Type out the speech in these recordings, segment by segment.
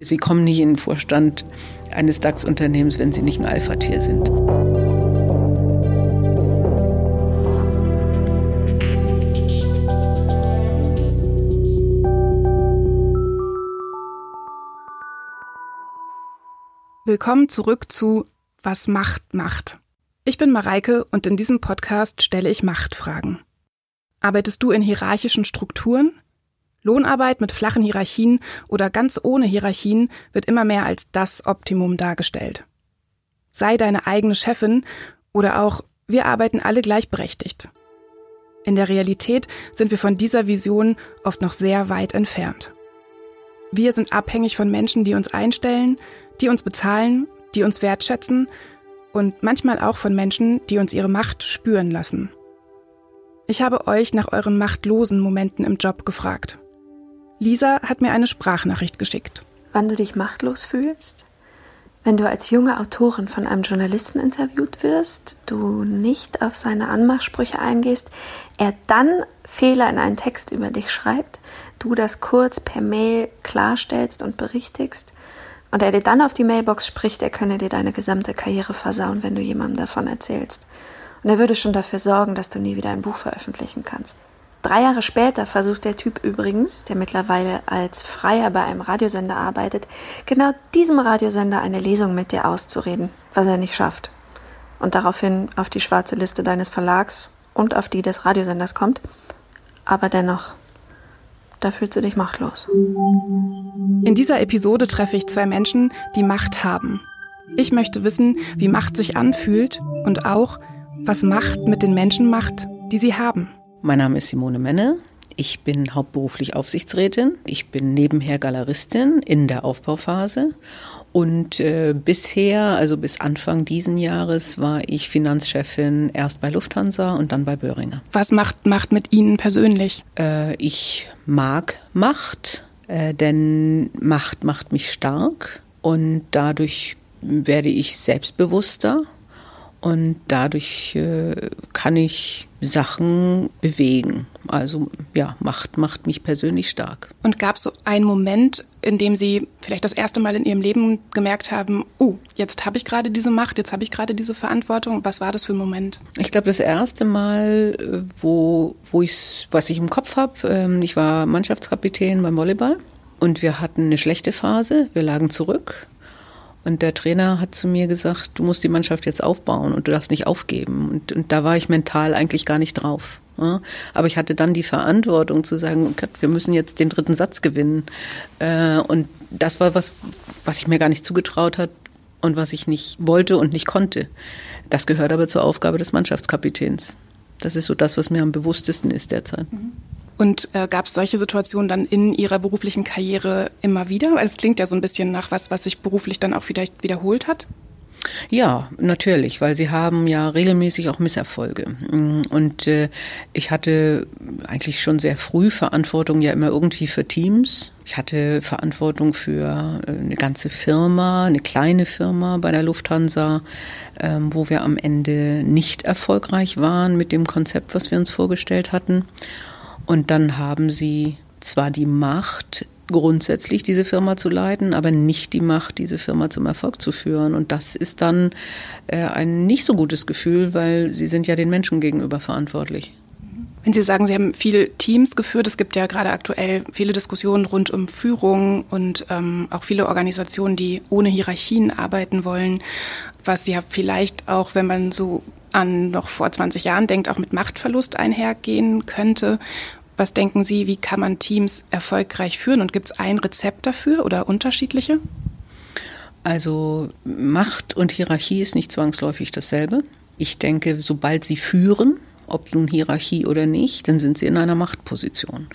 Sie kommen nicht in den Vorstand eines DAX-Unternehmens, wenn Sie nicht ein Alpha-Tier sind. Willkommen zurück zu Was Macht macht. Ich bin Mareike und in diesem Podcast stelle ich Machtfragen. Arbeitest du in hierarchischen Strukturen? Lohnarbeit mit flachen Hierarchien oder ganz ohne Hierarchien wird immer mehr als das Optimum dargestellt. Sei deine eigene Chefin oder auch wir arbeiten alle gleichberechtigt. In der Realität sind wir von dieser Vision oft noch sehr weit entfernt. Wir sind abhängig von Menschen, die uns einstellen, die uns bezahlen, die uns wertschätzen und manchmal auch von Menschen, die uns ihre Macht spüren lassen. Ich habe euch nach euren machtlosen Momenten im Job gefragt. Lisa hat mir eine Sprachnachricht geschickt. Wann du dich machtlos fühlst? Wenn du als junge Autorin von einem Journalisten interviewt wirst, du nicht auf seine Anmachsprüche eingehst, er dann Fehler in einen Text über dich schreibt, du das kurz per Mail klarstellst und berichtigst und er dir dann auf die Mailbox spricht, er könne dir deine gesamte Karriere versauen, wenn du jemandem davon erzählst. Und er würde schon dafür sorgen, dass du nie wieder ein Buch veröffentlichen kannst. Drei Jahre später versucht der Typ übrigens, der mittlerweile als Freier bei einem Radiosender arbeitet, genau diesem Radiosender eine Lesung mit dir auszureden, was er nicht schafft. Und daraufhin auf die schwarze Liste deines Verlags und auf die des Radiosenders kommt. Aber dennoch, da fühlst du dich machtlos. In dieser Episode treffe ich zwei Menschen, die Macht haben. Ich möchte wissen, wie Macht sich anfühlt und auch, was Macht mit den Menschen macht, die sie haben. Mein Name ist Simone Menne. Ich bin hauptberuflich Aufsichtsrätin. Ich bin nebenher Galeristin in der Aufbauphase. Und äh, bisher, also bis Anfang diesen Jahres, war ich Finanzchefin erst bei Lufthansa und dann bei Böhringer. Was macht Macht mit Ihnen persönlich? Äh, ich mag Macht, äh, denn Macht macht mich stark und dadurch werde ich selbstbewusster und dadurch äh, kann ich Sachen bewegen. Also ja, Macht macht mich persönlich stark. Und gab es so einen Moment, in dem Sie vielleicht das erste Mal in Ihrem Leben gemerkt haben, oh, jetzt habe ich gerade diese Macht, jetzt habe ich gerade diese Verantwortung. Was war das für ein Moment? Ich glaube, das erste Mal, äh, wo, wo ich, was ich im Kopf habe, ähm, ich war Mannschaftskapitän beim Volleyball und wir hatten eine schlechte Phase, wir lagen zurück und der Trainer hat zu mir gesagt, du musst die Mannschaft jetzt aufbauen und du darfst nicht aufgeben. Und, und da war ich mental eigentlich gar nicht drauf. Ja? Aber ich hatte dann die Verantwortung zu sagen, okay, wir müssen jetzt den dritten Satz gewinnen. Äh, und das war was, was ich mir gar nicht zugetraut hat und was ich nicht wollte und nicht konnte. Das gehört aber zur Aufgabe des Mannschaftskapitäns. Das ist so das, was mir am bewusstesten ist derzeit. Mhm. Und äh, gab es solche Situationen dann in Ihrer beruflichen Karriere immer wieder? Weil es klingt ja so ein bisschen nach was, was sich beruflich dann auch vielleicht wiederholt hat. Ja, natürlich, weil sie haben ja regelmäßig auch Misserfolge. Und äh, ich hatte eigentlich schon sehr früh Verantwortung ja immer irgendwie für Teams. Ich hatte Verantwortung für äh, eine ganze Firma, eine kleine Firma bei der Lufthansa, ähm, wo wir am Ende nicht erfolgreich waren mit dem Konzept, was wir uns vorgestellt hatten. Und dann haben sie zwar die Macht, grundsätzlich diese Firma zu leiten, aber nicht die Macht, diese Firma zum Erfolg zu führen. Und das ist dann äh, ein nicht so gutes Gefühl, weil sie sind ja den Menschen gegenüber verantwortlich. Wenn Sie sagen, Sie haben viele Teams geführt, es gibt ja gerade aktuell viele Diskussionen rund um Führung und ähm, auch viele Organisationen, die ohne Hierarchien arbeiten wollen, was ja vielleicht auch, wenn man so an noch vor 20 Jahren denkt, auch mit Machtverlust einhergehen könnte. Was denken Sie, wie kann man Teams erfolgreich führen und gibt es ein Rezept dafür oder unterschiedliche? Also Macht und Hierarchie ist nicht zwangsläufig dasselbe. Ich denke, sobald Sie führen, ob nun Hierarchie oder nicht, dann sind Sie in einer Machtposition.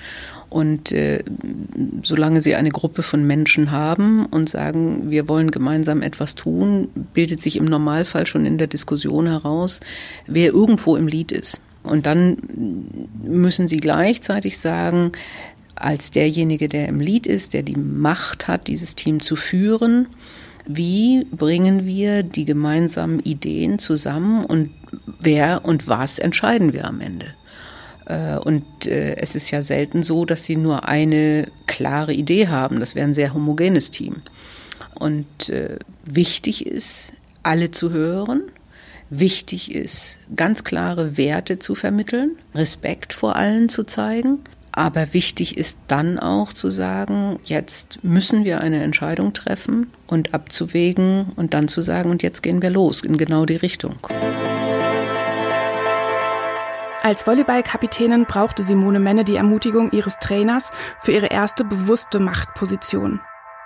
Und äh, solange Sie eine Gruppe von Menschen haben und sagen, wir wollen gemeinsam etwas tun, bildet sich im Normalfall schon in der Diskussion heraus, wer irgendwo im Lied ist. Und dann müssen Sie gleichzeitig sagen, als derjenige, der im Lied ist, der die Macht hat, dieses Team zu führen, wie bringen wir die gemeinsamen Ideen zusammen und wer und was entscheiden wir am Ende? Äh, und äh, es ist ja selten so, dass sie nur eine klare Idee haben. Das wäre ein sehr homogenes Team. Und äh, wichtig ist, alle zu hören. Wichtig ist, ganz klare Werte zu vermitteln, Respekt vor allen zu zeigen. Aber wichtig ist dann auch zu sagen, jetzt müssen wir eine Entscheidung treffen und abzuwägen und dann zu sagen, und jetzt gehen wir los in genau die Richtung. Als Volleyballkapitänin brauchte Simone Menne die Ermutigung ihres Trainers für ihre erste bewusste Machtposition.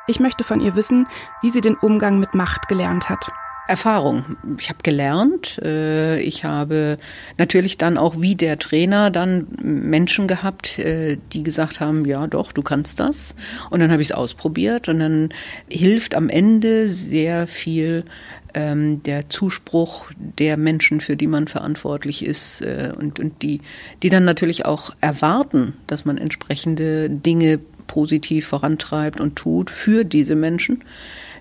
Ich möchte von ihr wissen, wie sie den Umgang mit Macht gelernt hat. Erfahrung. Ich habe gelernt. Äh, ich habe natürlich dann auch wie der Trainer dann Menschen gehabt, äh, die gesagt haben, ja doch, du kannst das. Und dann habe ich es ausprobiert und dann hilft am Ende sehr viel ähm, der Zuspruch der Menschen, für die man verantwortlich ist äh, und, und die, die dann natürlich auch erwarten, dass man entsprechende Dinge positiv vorantreibt und tut für diese Menschen.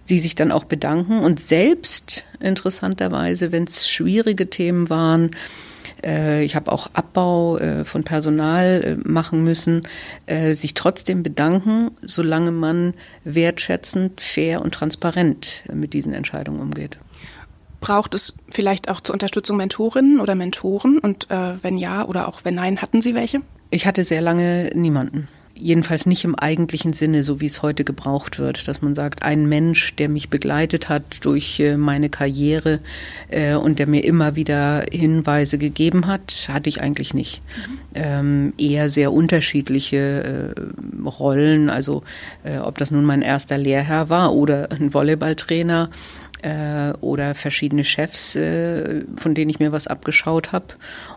Sie sich dann auch bedanken und selbst interessanterweise, wenn es schwierige Themen waren, äh, ich habe auch Abbau äh, von Personal äh, machen müssen, sich trotzdem bedanken, solange man wertschätzend, fair und transparent mit diesen Entscheidungen umgeht. Braucht es vielleicht auch zur Unterstützung Mentorinnen oder Mentoren? Und wenn ja oder auch wenn nein, hatten Sie welche? Ich hatte sehr lange niemanden. Jedenfalls nicht im eigentlichen Sinne, so wie es heute gebraucht wird, dass man sagt, ein Mensch, der mich begleitet hat durch äh, meine Karriere äh, und der mir immer wieder Hinweise gegeben hat, hatte ich eigentlich nicht. Ähm, eher sehr unterschiedliche äh, Rollen, also äh, ob das nun mein erster Lehrherr war oder ein Volleyballtrainer äh, oder verschiedene Chefs, äh, von denen ich mir was abgeschaut habe.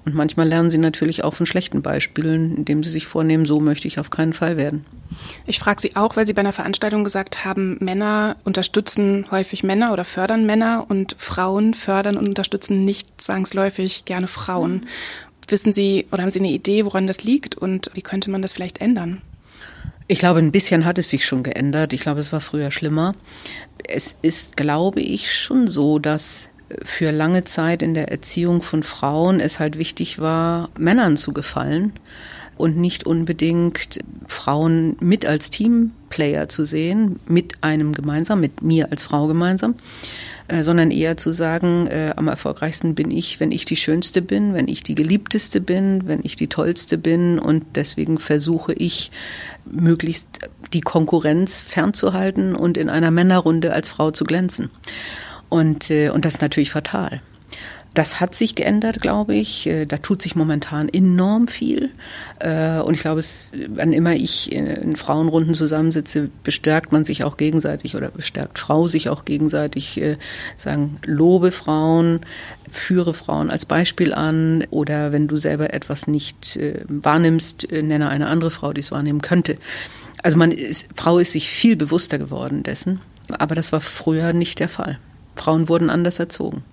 Und manchmal lernen sie natürlich auch von schlechten Beispielen, indem sie sich vornehmen, so möchte ich auf keinen Fall werden. Ich frage Sie auch, weil Sie bei einer Veranstaltung gesagt haben, Männer unterstützen häufig Männer oder fördern Männer und Frauen fördern und unterstützen nicht zwangsläufig gerne Frauen. Wissen Sie oder haben Sie eine Idee, woran das liegt und wie könnte man das vielleicht ändern? Ich glaube, ein bisschen hat es sich schon geändert. Ich glaube, es war früher schlimmer. Es ist, glaube ich, schon so, dass für lange Zeit in der Erziehung von Frauen es halt wichtig war, Männern zu gefallen und nicht unbedingt Frauen mit als Teamplayer zu sehen, mit einem gemeinsam, mit mir als Frau gemeinsam. Äh, sondern eher zu sagen, äh, am erfolgreichsten bin ich, wenn ich die Schönste bin, wenn ich die Geliebteste bin, wenn ich die Tollste bin und deswegen versuche ich möglichst die Konkurrenz fernzuhalten und in einer Männerrunde als Frau zu glänzen. Und, äh, und das ist natürlich fatal. Das hat sich geändert, glaube ich. Äh, da tut sich momentan enorm viel. Äh, und ich glaube, es, wann immer ich in Frauenrunden zusammensitze, bestärkt man sich auch gegenseitig oder bestärkt Frau sich auch gegenseitig. Äh, sagen, lobe Frauen, führe Frauen als Beispiel an oder wenn du selber etwas nicht wahrnimmst, nenne eine andere Frau, die es wahrnehmen könnte. Also man ist, Frau ist sich viel bewusster geworden dessen, aber das war früher nicht der Fall. Frauen wurden anders erzogen.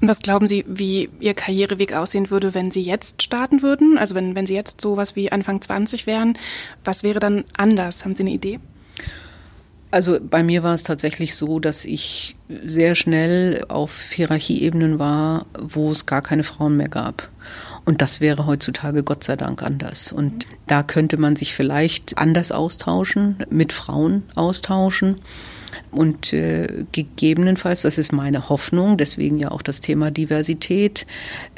Was glauben Sie, wie Ihr Karriereweg aussehen würde, wenn Sie jetzt starten würden? Also wenn, wenn Sie jetzt so was wie Anfang 20 wären, was wäre dann anders? Haben Sie eine Idee? Also bei mir war es tatsächlich so, dass ich sehr schnell auf Hierarchieebenen war, wo es gar keine Frauen mehr gab. Und das wäre heutzutage Gott sei Dank anders. Und da könnte man sich vielleicht anders austauschen, mit Frauen austauschen. Und äh, gegebenenfalls, das ist meine Hoffnung, deswegen ja auch das Thema Diversität,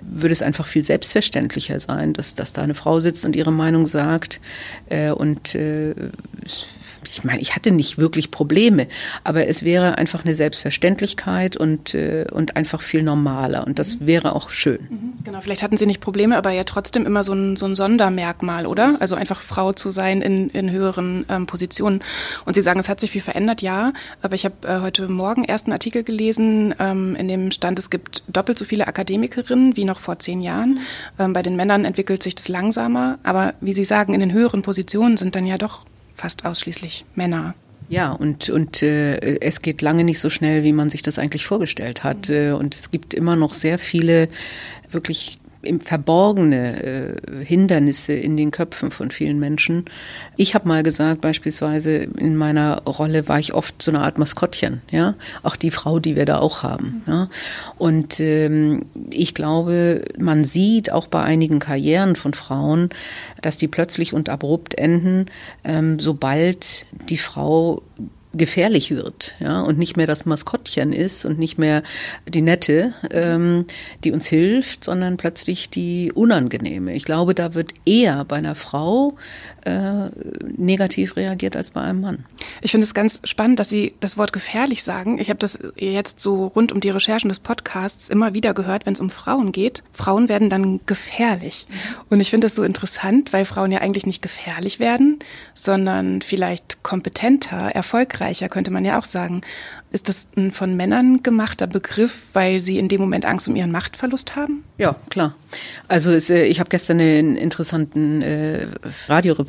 würde es einfach viel selbstverständlicher sein, dass, dass da eine Frau sitzt und ihre Meinung sagt. Äh, und äh, ich meine, ich hatte nicht wirklich Probleme, aber es wäre einfach eine Selbstverständlichkeit und, äh, und einfach viel normaler. Und das mhm. wäre auch schön. Mhm, genau, vielleicht hatten Sie nicht Probleme, aber ja trotzdem immer so ein, so ein Sondermerkmal, oder? Also einfach Frau zu sein in, in höheren ähm, Positionen. Und Sie sagen, es hat sich viel verändert, ja. Aber ich habe äh, heute Morgen erst einen Artikel gelesen, ähm, in dem stand, es gibt doppelt so viele Akademikerinnen wie noch vor zehn Jahren. Ähm, bei den Männern entwickelt sich das langsamer. Aber wie Sie sagen, in den höheren Positionen sind dann ja doch fast ausschließlich Männer. Ja, und, und äh, es geht lange nicht so schnell, wie man sich das eigentlich vorgestellt hat. Mhm. Und es gibt immer noch sehr viele wirklich im verborgene äh, Hindernisse in den Köpfen von vielen Menschen. Ich habe mal gesagt, beispielsweise in meiner Rolle war ich oft so eine Art Maskottchen, ja, auch die Frau, die wir da auch haben. Ja? Und ähm, ich glaube, man sieht auch bei einigen Karrieren von Frauen, dass die plötzlich und abrupt enden, ähm, sobald die Frau gefährlich wird, ja, und nicht mehr das Maskottchen ist und nicht mehr die Nette, ähm, die uns hilft, sondern plötzlich die Unangenehme. Ich glaube, da wird eher bei einer Frau äh, negativ reagiert als bei einem Mann. Ich finde es ganz spannend, dass Sie das Wort gefährlich sagen. Ich habe das jetzt so rund um die Recherchen des Podcasts immer wieder gehört, wenn es um Frauen geht. Frauen werden dann gefährlich. Und ich finde das so interessant, weil Frauen ja eigentlich nicht gefährlich werden, sondern vielleicht kompetenter, erfolgreicher, könnte man ja auch sagen. Ist das ein von Männern gemachter Begriff, weil sie in dem Moment Angst um ihren Machtverlust haben? Ja, klar. Also es, äh, ich habe gestern eine interessante äh,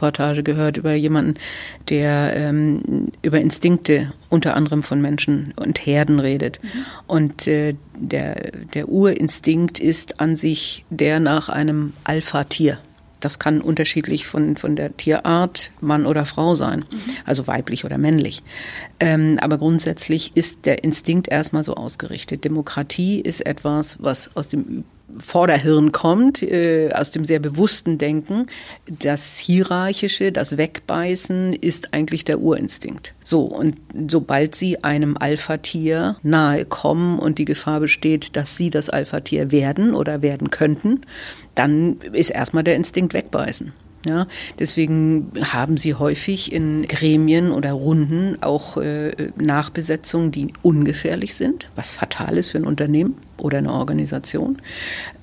Radioreportage gehört über jemanden, der ähm, über Instinkte unter anderem von Menschen und Herden redet. Mhm. Und äh, der, der Urinstinkt ist an sich der nach einem Alpha-Tier. Das kann unterschiedlich von, von der Tierart, Mann oder Frau sein, mhm. also weiblich oder männlich. Ähm, aber grundsätzlich ist der Instinkt erstmal so ausgerichtet. Demokratie ist etwas, was aus dem Vorderhirn kommt, äh, aus dem sehr bewussten Denken. Das Hierarchische, das Wegbeißen ist eigentlich der Urinstinkt. So, und sobald sie einem Alpha-Tier nahe kommen und die Gefahr besteht, dass sie das Alpha-Tier werden oder werden könnten, dann ist erstmal der Instinkt wegbeißen. Ja, deswegen haben sie häufig in Gremien oder Runden auch äh, Nachbesetzungen, die ungefährlich sind, was fatal ist für ein Unternehmen oder eine Organisation.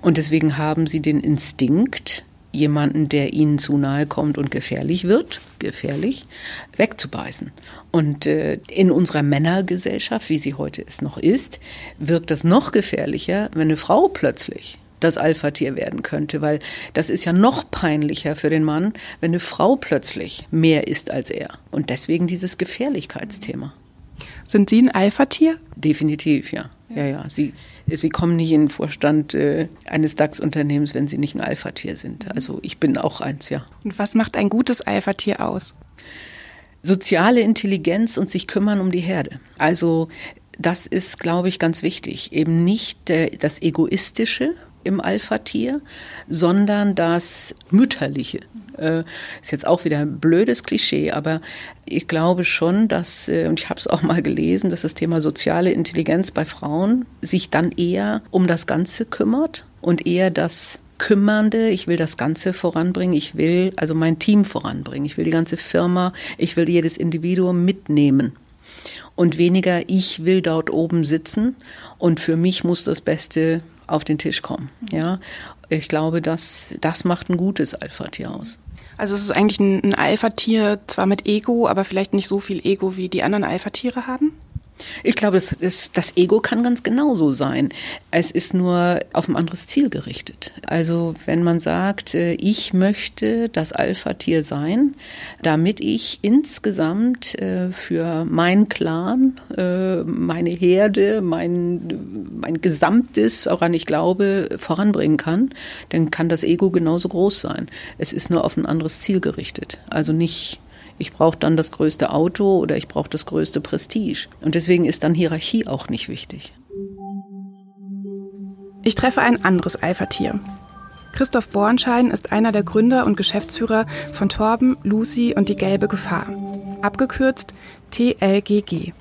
Und deswegen haben sie den Instinkt, jemanden, der ihnen zu nahe kommt und gefährlich wird, gefährlich, wegzubeißen. Und äh, in unserer Männergesellschaft, wie sie heute es noch ist, wirkt das noch gefährlicher, wenn eine Frau plötzlich das Alpha-Tier werden könnte, weil das ist ja noch peinlicher für den Mann, wenn eine Frau plötzlich mehr ist als er. Und deswegen dieses Gefährlichkeitsthema. Sind Sie ein Alpha-Tier? Definitiv, ja. Ja, ja. Sie, Sie kommen nicht in den Vorstand äh, eines DAX-Unternehmens, wenn Sie nicht ein Alpha-Tier sind. Also ich bin auch eins, ja. Und was macht ein gutes Alpha-Tier aus? Soziale Intelligenz und sich kümmern um die Herde. Also das ist, glaube ich, ganz wichtig. Eben nicht der, das Egoistische, im Alpha-Tier, sondern das Mütterliche. Äh, ist jetzt auch wieder ein blödes Klischee, aber ich glaube schon, dass, äh, und ich habe es auch mal gelesen, dass das Thema soziale Intelligenz bei Frauen sich dann eher um das Ganze kümmert und eher das Kümmernde, ich will das Ganze voranbringen, ich will also mein Team voranbringen, ich will die ganze Firma, ich will jedes Individuum mitnehmen. Und weniger ich will dort oben sitzen. Und für mich muss das Beste auf den Tisch kommen. Ja, ich glaube, dass das macht ein gutes Alpha-Tier aus. Also es ist eigentlich ein, ein Alpha-Tier, zwar mit Ego, aber vielleicht nicht so viel Ego, wie die anderen Alpha-Tiere haben? Ich glaube, das, das, das, Ego kann ganz genauso sein. Es ist nur auf ein anderes Ziel gerichtet. Also wenn man sagt, äh, ich möchte das Alpha-Tier sein, damit ich insgesamt äh, für meinen Clan, äh, meine Herde, mein, mein Gesamtes, woran ich glaube, voranbringen kann, dann kann das Ego genauso groß sein. Es ist nur auf ein anderes Ziel gerichtet. Also nicht ich brauche dann das größte Auto oder ich brauche das größte Prestige. Und deswegen ist dann Hierarchie auch nicht wichtig. Ich treffe ein anderes Alpha-Tier. Christoph Bornschein ist einer der Gründer und Geschäftsführer von Torben, Lucy und die Gelbe Gefahr, abgekürzt TLGG.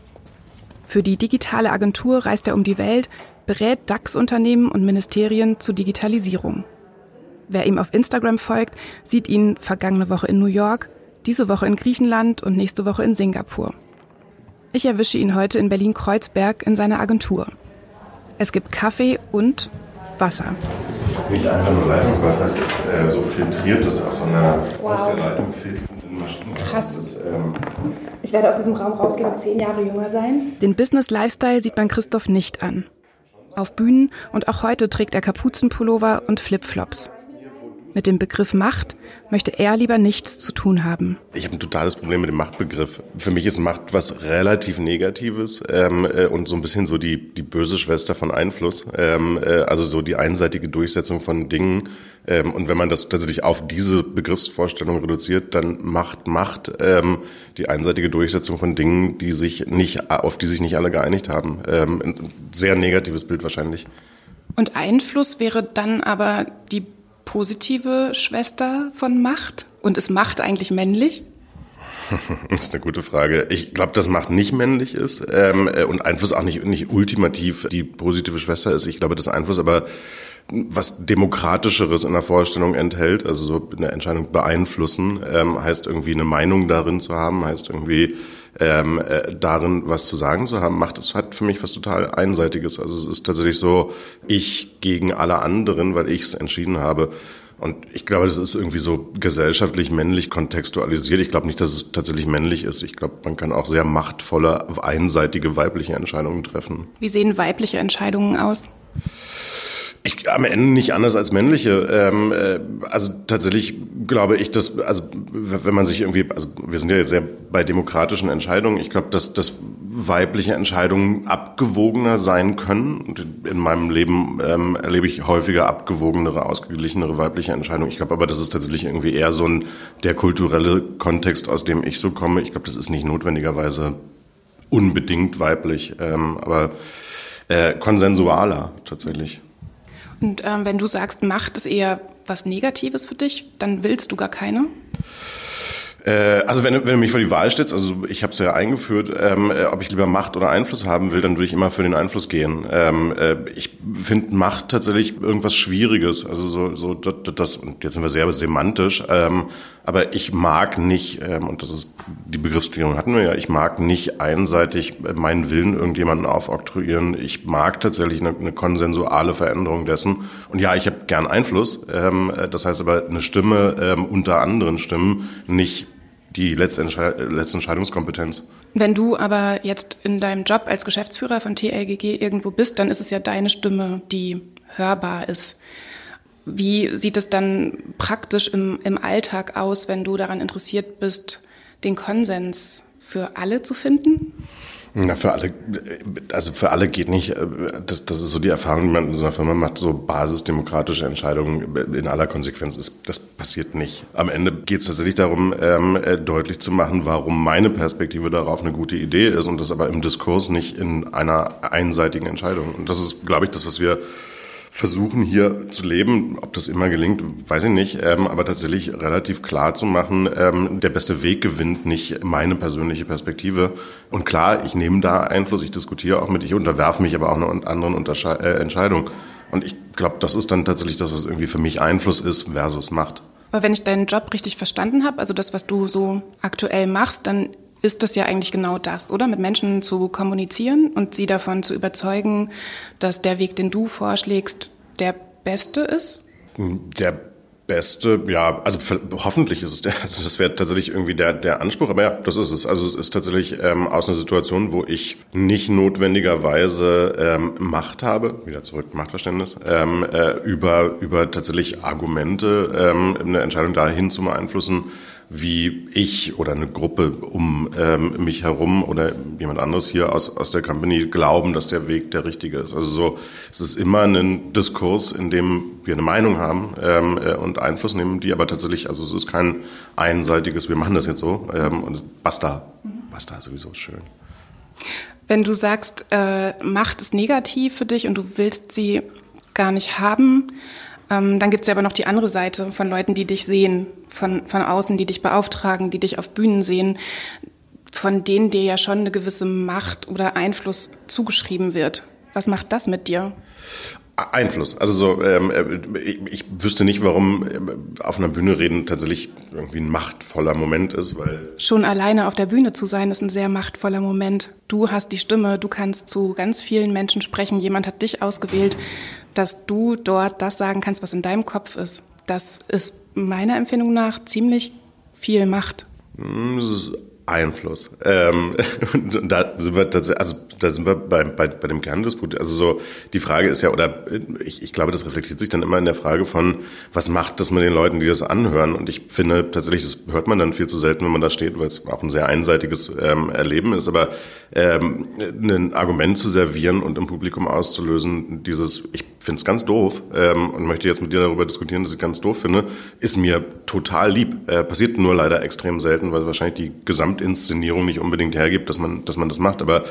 Für die digitale Agentur reist er um die Welt, berät DAX-Unternehmen und Ministerien zur Digitalisierung. Wer ihm auf Instagram folgt, sieht ihn vergangene Woche in New York, diese Woche in Griechenland und nächste Woche in Singapur. Ich erwische ihn heute in Berlin-Kreuzberg in seiner Agentur. Es gibt Kaffee und Wasser. Das ist nicht einfach nur Leitungswasser, es ist äh, so filtriertes aus so einer wow. aus der Leitung filternden Maschine. Krass. Ist, ähm ich werde aus diesem Raum rausgehen und zehn Jahre jünger sein. Den Business-Lifestyle sieht man Christoph nicht an. Auf Bühnen und auch heute trägt er Kapuzenpullover und Flipflops. Mit dem Begriff Macht möchte er lieber nichts zu tun haben. Ich habe ein totales Problem mit dem Machtbegriff. Für mich ist Macht was relativ Negatives ähm, äh, und so ein bisschen so die, die böse Schwester von Einfluss. Ähm, äh, also so die einseitige Durchsetzung von Dingen. Ähm, und wenn man das tatsächlich auf diese Begriffsvorstellung reduziert, dann macht Macht ähm, die einseitige Durchsetzung von Dingen, die sich nicht, auf die sich nicht alle geeinigt haben. Ähm, ein sehr negatives Bild wahrscheinlich. Und Einfluss wäre dann aber die positive Schwester von Macht? Und ist Macht eigentlich männlich? Das ist eine gute Frage. Ich glaube, dass Macht nicht männlich ist ähm, äh, und Einfluss auch nicht, nicht ultimativ die positive Schwester ist. Ich glaube, dass Einfluss aber was Demokratischeres in der Vorstellung enthält, also so eine Entscheidung beeinflussen, ähm, heißt irgendwie eine Meinung darin zu haben, heißt irgendwie ähm, äh, darin was zu sagen zu haben, macht es hat für mich was total Einseitiges. Also es ist tatsächlich so, ich gegen alle anderen, weil ich es entschieden habe. Und ich glaube, das ist irgendwie so gesellschaftlich männlich kontextualisiert. Ich glaube nicht, dass es tatsächlich männlich ist. Ich glaube, man kann auch sehr machtvolle, einseitige weibliche Entscheidungen treffen. Wie sehen weibliche Entscheidungen aus? Ich, am Ende nicht anders als männliche. Ähm, äh, also tatsächlich glaube ich, dass, also wenn man sich irgendwie, also wir sind ja jetzt sehr bei demokratischen Entscheidungen. Ich glaube, dass, dass weibliche Entscheidungen abgewogener sein können. Und in meinem Leben ähm, erlebe ich häufiger abgewogenere, ausgeglichenere weibliche Entscheidungen. Ich glaube aber, das ist tatsächlich irgendwie eher so ein der kulturelle Kontext, aus dem ich so komme. Ich glaube, das ist nicht notwendigerweise unbedingt weiblich, ähm, aber äh, konsensualer tatsächlich. Und ähm, wenn du sagst, Macht ist eher was Negatives für dich, dann willst du gar keine? Äh, also wenn, wenn du mich vor die Wahl stellst, also ich habe es ja eingeführt, ähm, äh, ob ich lieber Macht oder Einfluss haben will, dann würde ich immer für den Einfluss gehen. Ähm, äh, ich finde Macht tatsächlich irgendwas Schwieriges. Also so, so das, das und jetzt sind wir sehr semantisch, ähm, aber ich mag nicht, ähm, und das ist die Begriffsklärung hatten wir ja, ich mag nicht einseitig meinen Willen irgendjemanden aufoktroyieren. Ich mag tatsächlich eine, eine konsensuale Veränderung dessen. Und ja, ich habe gern Einfluss. Ähm, das heißt aber eine Stimme ähm, unter anderen Stimmen nicht die letzte, letzte Entscheidungskompetenz. Wenn du aber jetzt in deinem Job als Geschäftsführer von TLGG irgendwo bist, dann ist es ja deine Stimme, die hörbar ist. Wie sieht es dann praktisch im, im Alltag aus, wenn du daran interessiert bist, den Konsens für alle zu finden? Na, für alle, also für alle geht nicht, das, das ist so die Erfahrung, die man in so einer Firma macht, so basisdemokratische Entscheidungen in aller Konsequenz ist, das passiert nicht. Am Ende geht es tatsächlich darum, ähm, äh, deutlich zu machen, warum meine Perspektive darauf eine gute Idee ist und das aber im Diskurs nicht in einer einseitigen Entscheidung. Und das ist, glaube ich, das, was wir versuchen hier zu leben. Ob das immer gelingt, weiß ich nicht. Ähm, aber tatsächlich relativ klar zu machen, ähm, der beste Weg gewinnt nicht meine persönliche Perspektive. Und klar, ich nehme da Einfluss, ich diskutiere auch mit, ich unterwerfe mich aber auch einer anderen Untersche äh, Entscheidung. Und ich glaube, das ist dann tatsächlich das, was irgendwie für mich Einfluss ist versus Macht. Aber wenn ich deinen Job richtig verstanden habe, also das, was du so aktuell machst, dann ist das ja eigentlich genau das, oder? Mit Menschen zu kommunizieren und sie davon zu überzeugen, dass der Weg, den du vorschlägst, der beste ist? Der beste, ja, also hoffentlich ist es der, also das wäre tatsächlich irgendwie der, der Anspruch, aber ja, das ist es. Also es ist tatsächlich ähm, aus einer Situation, wo ich nicht notwendigerweise ähm, Macht habe, wieder zurück Machtverständnis, ähm, äh, über, über tatsächlich Argumente ähm, eine Entscheidung dahin zu beeinflussen, wie ich oder eine Gruppe um ähm, mich herum oder jemand anderes hier aus, aus der Company glauben, dass der Weg der richtige ist. Also so, es ist immer ein Diskurs, in dem wir eine Meinung haben ähm, äh, und Einfluss nehmen, die aber tatsächlich, also es ist kein einseitiges, wir machen das jetzt so ähm, und basta, basta sowieso schön. Wenn du sagst, äh, Macht ist negativ für dich und du willst sie gar nicht haben, ähm, dann gibt es ja aber noch die andere Seite von Leuten, die dich sehen, von, von außen, die dich beauftragen, die dich auf Bühnen sehen, von denen dir ja schon eine gewisse Macht oder Einfluss zugeschrieben wird. Was macht das mit dir? Einfluss. Also so, ähm, ich, ich wüsste nicht, warum äh, auf einer Bühne reden tatsächlich irgendwie ein machtvoller Moment ist, weil schon alleine auf der Bühne zu sein ist ein sehr machtvoller Moment. Du hast die Stimme, du kannst zu ganz vielen Menschen sprechen. Jemand hat dich ausgewählt dass du dort das sagen kannst, was in deinem Kopf ist. Das ist meiner Empfindung nach ziemlich viel Macht. Einfluss. Ähm, und da sind wir tatsächlich, also da sind wir bei, bei, bei dem Kerndisput. Also so, die Frage ist ja, oder ich, ich glaube, das reflektiert sich dann immer in der Frage von, was macht das mit den Leuten, die das anhören? Und ich finde tatsächlich, das hört man dann viel zu selten, wenn man da steht, weil es auch ein sehr einseitiges ähm, Erleben ist. Aber ähm, ein Argument zu servieren und im Publikum auszulösen, dieses, ich finde es ganz doof ähm, und möchte jetzt mit dir darüber diskutieren, dass ich ganz doof finde, ist mir total lieb. Äh, passiert nur leider extrem selten, weil wahrscheinlich die Gesamtinszenierung nicht unbedingt hergibt, dass man, dass man das macht. Aber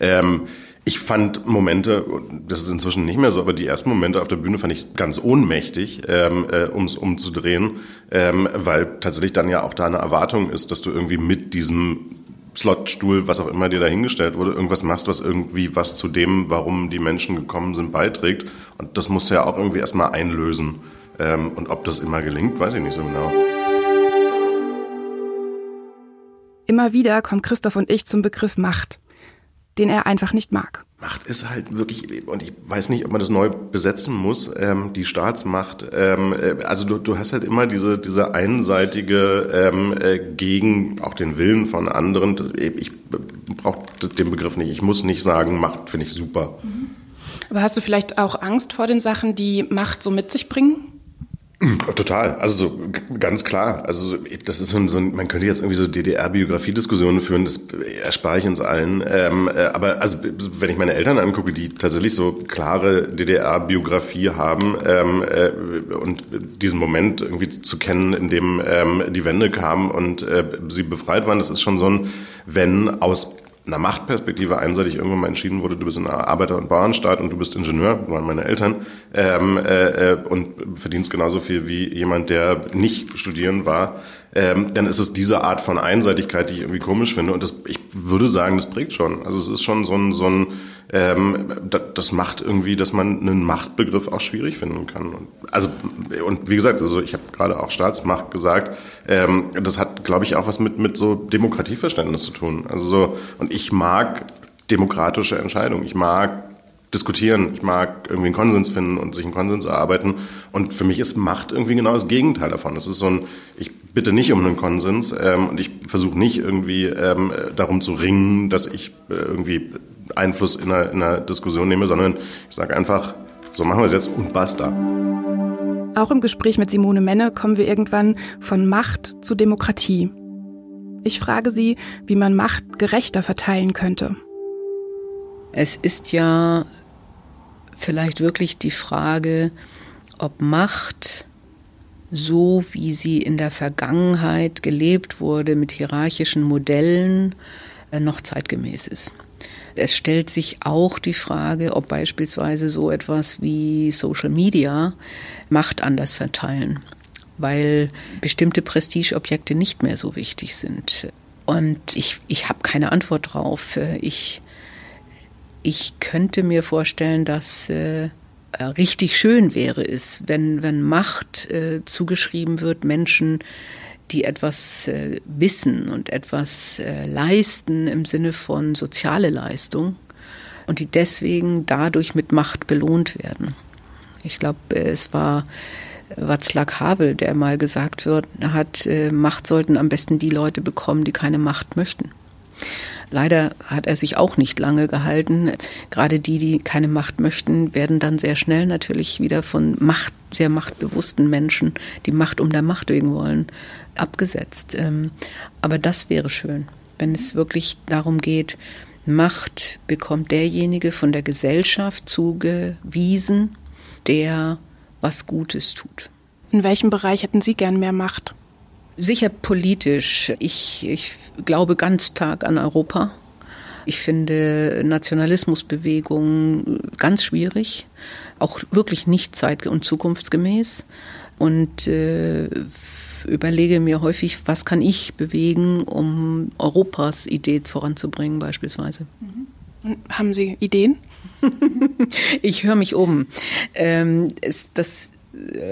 ähm, ich fand Momente, das ist inzwischen nicht mehr so, aber die ersten Momente auf der Bühne fand ich ganz ohnmächtig, ähm, äh, um es umzudrehen, ähm, weil tatsächlich dann ja auch da eine Erwartung ist, dass du irgendwie mit diesem Slotstuhl, was auch immer dir dahingestellt wurde, irgendwas machst, was irgendwie was zu dem, warum die Menschen gekommen sind, beiträgt. Und das musst du ja auch irgendwie erstmal einlösen. Ähm, und ob das immer gelingt, weiß ich nicht so genau. Immer wieder kommen Christoph und ich zum Begriff Macht den er einfach nicht mag. Macht ist halt wirklich, und ich weiß nicht, ob man das neu besetzen muss, ähm, die Staatsmacht. Ähm, äh, also du, du hast halt immer diese, diese einseitige ähm, äh, gegen auch den Willen von anderen. Ich brauche den Begriff nicht. Ich muss nicht sagen, Macht finde ich super. Aber hast du vielleicht auch Angst vor den Sachen, die Macht so mit sich bringen? Total, also so ganz klar. Also so, das ist so ein, so ein, man könnte jetzt irgendwie so DDR-Biografie-Diskussionen führen, das erspare ich uns allen. Ähm, äh, aber also wenn ich meine Eltern angucke, die tatsächlich so klare DDR-Biografie haben ähm, äh, und diesen Moment irgendwie zu kennen, in dem ähm, die Wende kam und äh, sie befreit waren, das ist schon so ein, wenn aus einer Machtperspektive einseitig irgendwann mal entschieden wurde, du bist in einer Arbeiter- und Bauernstaat und du bist Ingenieur, waren meine Eltern, ähm, äh, äh, und verdienst genauso viel wie jemand, der nicht studieren war, ähm, dann ist es diese Art von Einseitigkeit, die ich irgendwie komisch finde. Und das, ich würde sagen, das prägt schon. Also es ist schon so ein, so ein ähm, das macht irgendwie, dass man einen Machtbegriff auch schwierig finden kann. Und, also und wie gesagt, also ich habe gerade auch Staatsmacht gesagt. Ähm, das hat, glaube ich, auch was mit mit so Demokratieverständnis zu tun. Also so und ich mag demokratische Entscheidungen. Ich mag diskutieren. Ich mag irgendwie einen Konsens finden und sich einen Konsens erarbeiten. Und für mich ist Macht irgendwie genau das Gegenteil davon. Es ist so ein, ich bitte nicht um einen Konsens ähm, und ich versuche nicht irgendwie ähm, darum zu ringen, dass ich äh, irgendwie Einfluss in einer, in einer Diskussion nehme, sondern ich sage einfach, so machen wir es jetzt und basta. Auch im Gespräch mit Simone Menne kommen wir irgendwann von Macht zu Demokratie. Ich frage sie, wie man Macht gerechter verteilen könnte. Es ist ja vielleicht wirklich die Frage, ob Macht so wie sie in der Vergangenheit gelebt wurde mit hierarchischen Modellen äh, noch zeitgemäß ist. Es stellt sich auch die Frage, ob beispielsweise so etwas wie Social Media Macht anders verteilen, weil bestimmte Prestigeobjekte nicht mehr so wichtig sind. Und ich, ich habe keine Antwort drauf. Äh, ich ich könnte mir vorstellen, dass äh, richtig schön wäre es, wenn, wenn Macht äh, zugeschrieben wird Menschen, die etwas äh, wissen und etwas äh, leisten im Sinne von soziale Leistung und die deswegen dadurch mit Macht belohnt werden. Ich glaube, äh, es war Václav Havel, der mal gesagt wird, hat, äh, Macht sollten am besten die Leute bekommen, die keine Macht möchten. Leider hat er sich auch nicht lange gehalten. Gerade die, die keine Macht möchten, werden dann sehr schnell natürlich wieder von Macht, sehr machtbewussten Menschen, die Macht um der Macht wegen wollen, abgesetzt. Ähm, aber das wäre schön, wenn es wirklich darum geht, Macht bekommt derjenige von der Gesellschaft zugewiesen, der was Gutes tut. In welchem Bereich hätten Sie gern mehr Macht? Sicher politisch. Ich, ich glaube ganz stark an Europa. Ich finde Nationalismusbewegungen ganz schwierig, auch wirklich nicht zeit- und zukunftsgemäß. Und äh, überlege mir häufig, was kann ich bewegen, um Europas Idee voranzubringen beispielsweise. Mhm. Haben Sie Ideen? ich höre mich um. Ähm, es, das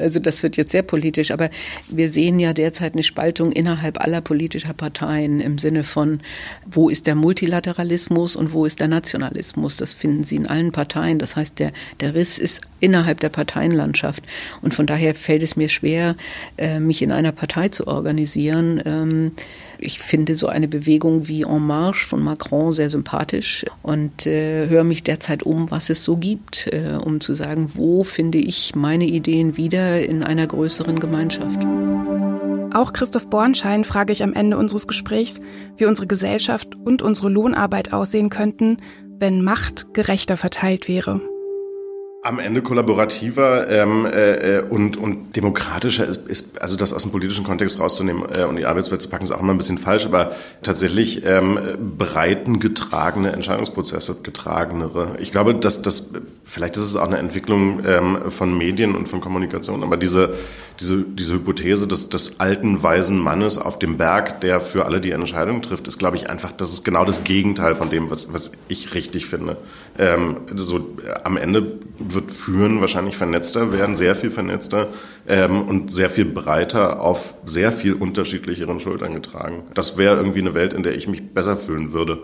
also das wird jetzt sehr politisch, aber wir sehen ja derzeit eine Spaltung innerhalb aller politischer Parteien im Sinne von, wo ist der Multilateralismus und wo ist der Nationalismus. Das finden Sie in allen Parteien. Das heißt, der, der Riss ist innerhalb der Parteienlandschaft. Und von daher fällt es mir schwer, äh, mich in einer Partei zu organisieren. Ähm, ich finde so eine Bewegung wie En Marche von Macron sehr sympathisch und äh, höre mich derzeit um, was es so gibt, äh, um zu sagen, wo finde ich meine Ideen wieder in einer größeren Gemeinschaft. Auch Christoph Bornschein frage ich am Ende unseres Gesprächs, wie unsere Gesellschaft und unsere Lohnarbeit aussehen könnten, wenn Macht gerechter verteilt wäre. Am Ende kollaborativer ähm, äh, und, und demokratischer ist, ist, also das aus dem politischen Kontext rauszunehmen äh, und die Arbeitswelt zu packen, ist auch immer ein bisschen falsch, aber tatsächlich ähm, breiten getragene Entscheidungsprozesse, getragenere. Ich glaube, dass das, vielleicht ist es auch eine Entwicklung ähm, von Medien und von Kommunikation, aber diese, diese, diese Hypothese des, des alten, weisen Mannes auf dem Berg, der für alle die Entscheidung trifft, ist, glaube ich, einfach, das ist genau das Gegenteil von dem, was, was ich richtig finde. Ähm, so, äh, am Ende wird Führen wahrscheinlich vernetzter werden, sehr viel vernetzter ähm, und sehr viel breiter auf sehr viel unterschiedlicheren Schultern getragen. Das wäre irgendwie eine Welt, in der ich mich besser fühlen würde.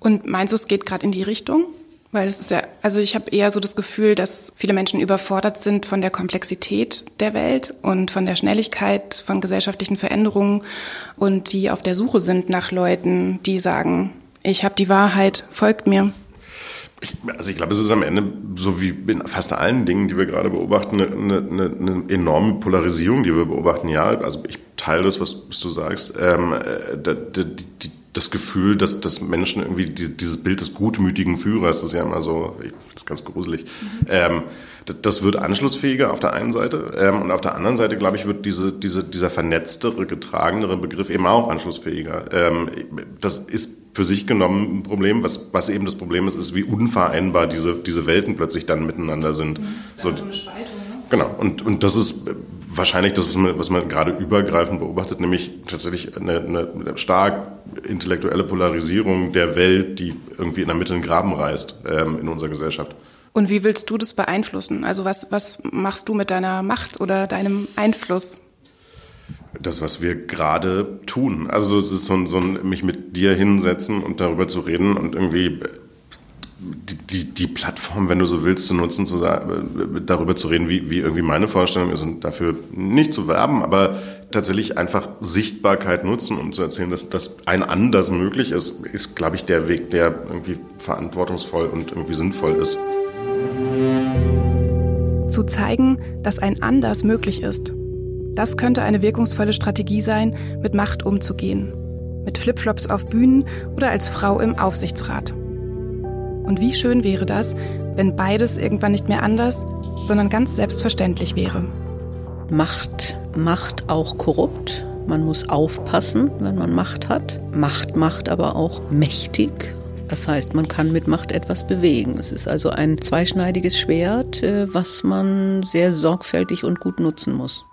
Und meinst du, es geht gerade in die Richtung? Weil es ist ja, also ich habe eher so das Gefühl, dass viele Menschen überfordert sind von der Komplexität der Welt und von der Schnelligkeit von gesellschaftlichen Veränderungen und die auf der Suche sind nach Leuten, die sagen, ich habe die Wahrheit, folgt mir. Ich, also ich glaube, es ist am Ende, so wie in fast allen Dingen, die wir gerade beobachten, eine, eine, eine enorme Polarisierung, die wir beobachten. Ja, also ich teile das, was, was du sagst. Ähm, äh, die, die, das Gefühl, dass, dass Menschen irgendwie die, dieses Bild des gutmütigen Führers, das ist ja immer so, ich finde das ganz gruselig, mhm. ähm, das, das, wird anschlussfähiger auf der einen Seite ähm, und auf der anderen Seite, glaube ich, wird diese, diese, dieser vernetztere, getragenere Begriff eben auch anschlussfähiger. Ähm, das ist für sich genommen ein Problem. Was, was eben das Problem ist, ist, wie unvereinbar diese, diese Welten plötzlich dann miteinander sind. Mhm. Das ist so, so eine Spaltung, ne? Genau. Und, und das ist wahrscheinlich das, was man, was man gerade übergreifend beobachtet, nämlich tatsächlich eine, eine, stark intellektuelle Polarisierung der Welt, die irgendwie in der Mitte einen Graben reißt ähm, in unserer Gesellschaft. Und wie willst du das beeinflussen? Also was, was machst du mit deiner Macht oder deinem Einfluss? das, was wir gerade tun. Also es ist so ein, so ein mich mit dir hinsetzen und darüber zu reden und irgendwie die, die, die Plattform, wenn du so willst, zu nutzen, zu, darüber zu reden, wie, wie irgendwie meine Vorstellung ist und dafür nicht zu werben, aber tatsächlich einfach Sichtbarkeit nutzen, um zu erzählen, dass, dass ein anders möglich ist, ist, glaube ich, der Weg, der irgendwie verantwortungsvoll und irgendwie sinnvoll ist. Zu zeigen, dass ein anders möglich ist das könnte eine wirkungsvolle Strategie sein, mit Macht umzugehen. Mit Flipflops auf Bühnen oder als Frau im Aufsichtsrat. Und wie schön wäre das, wenn beides irgendwann nicht mehr anders, sondern ganz selbstverständlich wäre. Macht macht auch korrupt. Man muss aufpassen, wenn man Macht hat. Macht macht aber auch mächtig. Das heißt, man kann mit Macht etwas bewegen. Es ist also ein zweischneidiges Schwert, äh, was man sehr sorgfältig und gut nutzen muss.